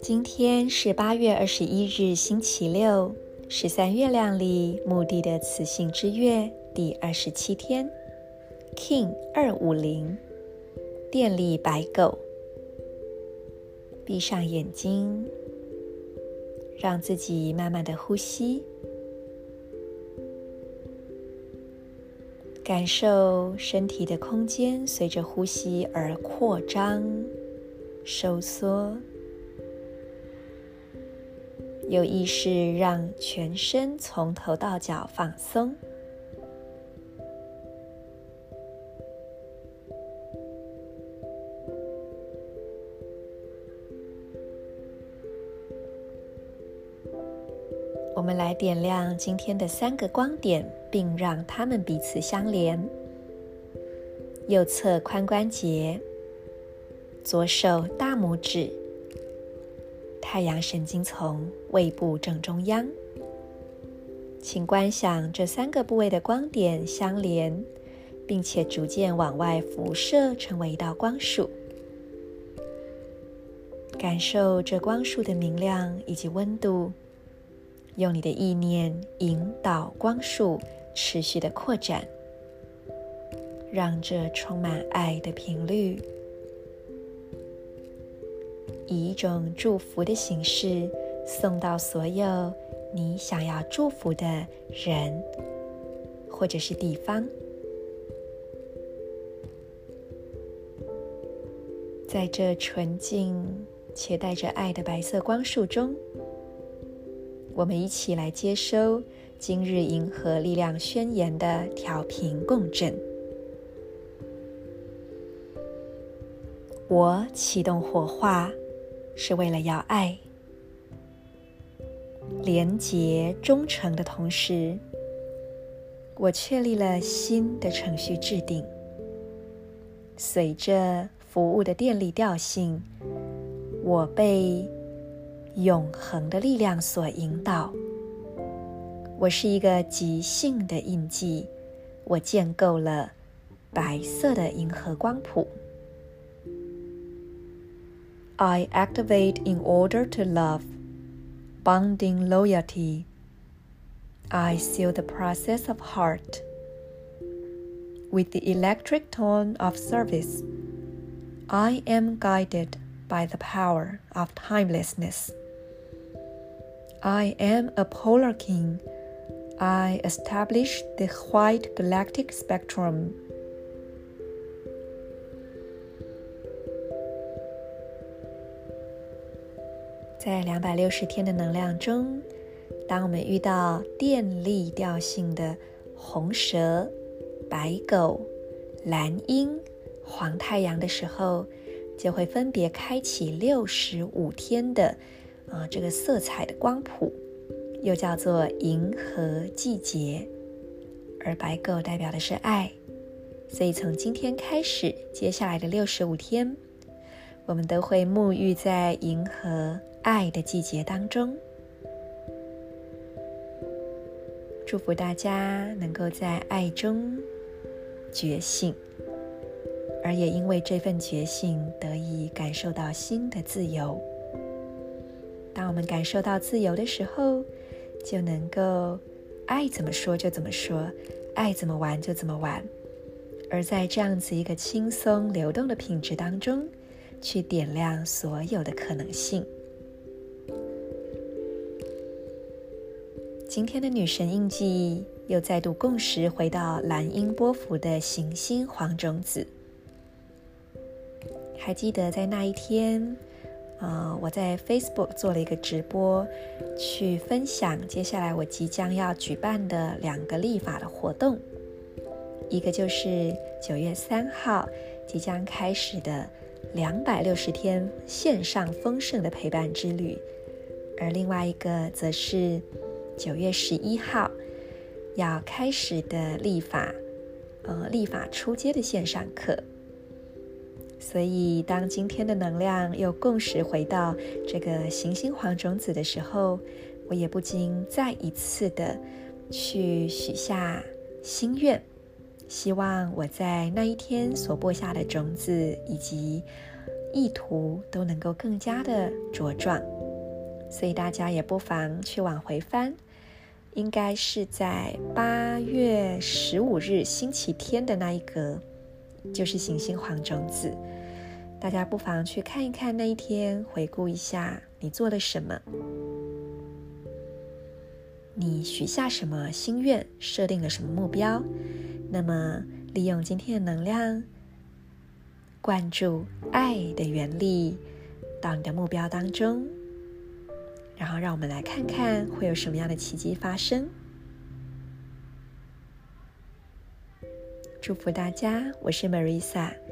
今天是八月二十一日，星期六，十三月亮里墓地的雌性之月第二十七天，King 二五零，电力白狗。闭上眼睛，让自己慢慢的呼吸，感受身体的空间随着呼吸而扩张、收缩。有意识让全身从头到脚放松。我们来点亮今天的三个光点，并让它们彼此相连。右侧髋关节，左手大拇指。太阳神经丛胃部正中央，请观想这三个部位的光点相连，并且逐渐往外辐射，成为一道光束。感受这光束的明亮以及温度，用你的意念引导光束持续的扩展，让这充满爱的频率。以一种祝福的形式送到所有你想要祝福的人，或者是地方。在这纯净且带着爱的白色光束中，我们一起来接收今日银河力量宣言的调频共振。我启动火化。是为了要爱、廉洁、忠诚的同时，我确立了新的程序制定。随着服务的电力调性，我被永恒的力量所引导。我是一个即兴的印记，我建构了白色的银河光谱。I activate in order to love, bonding loyalty. I seal the process of heart with the electric tone of service. I am guided by the power of timelessness. I am a polar king. I establish the white galactic spectrum. 在两百六十天的能量中，当我们遇到电力调性的红蛇、白狗、蓝鹰、黄太阳的时候，就会分别开启六十五天的啊、呃、这个色彩的光谱，又叫做银河季节。而白狗代表的是爱，所以从今天开始，接下来的六十五天，我们都会沐浴在银河。爱的季节当中，祝福大家能够在爱中觉醒，而也因为这份觉醒得以感受到新的自由。当我们感受到自由的时候，就能够爱怎么说就怎么说，爱怎么玩就怎么玩。而在这样子一个轻松流动的品质当中，去点亮所有的可能性。今天的女神印记又再度共识回到蓝鹰波符的行星黄种子。还记得在那一天，呃，我在 Facebook 做了一个直播，去分享接下来我即将要举办的两个立法的活动，一个就是九月三号即将开始的两百六十天线上丰盛的陪伴之旅，而另外一个则是。九月十一号要开始的立法，呃，立法出街的线上课。所以，当今天的能量又共识回到这个行星黄种子的时候，我也不禁再一次的去许下心愿，希望我在那一天所播下的种子以及意图都能够更加的茁壮，所以大家也不妨去往回翻，应该是在八月十五日星期天的那一格，就是行星黄种子。大家不妨去看一看那一天，回顾一下你做了什么，你许下什么心愿，设定了什么目标。那么，利用今天的能量，灌注爱的原力到你的目标当中，然后让我们来看看会有什么样的奇迹发生。祝福大家，我是 Marisa。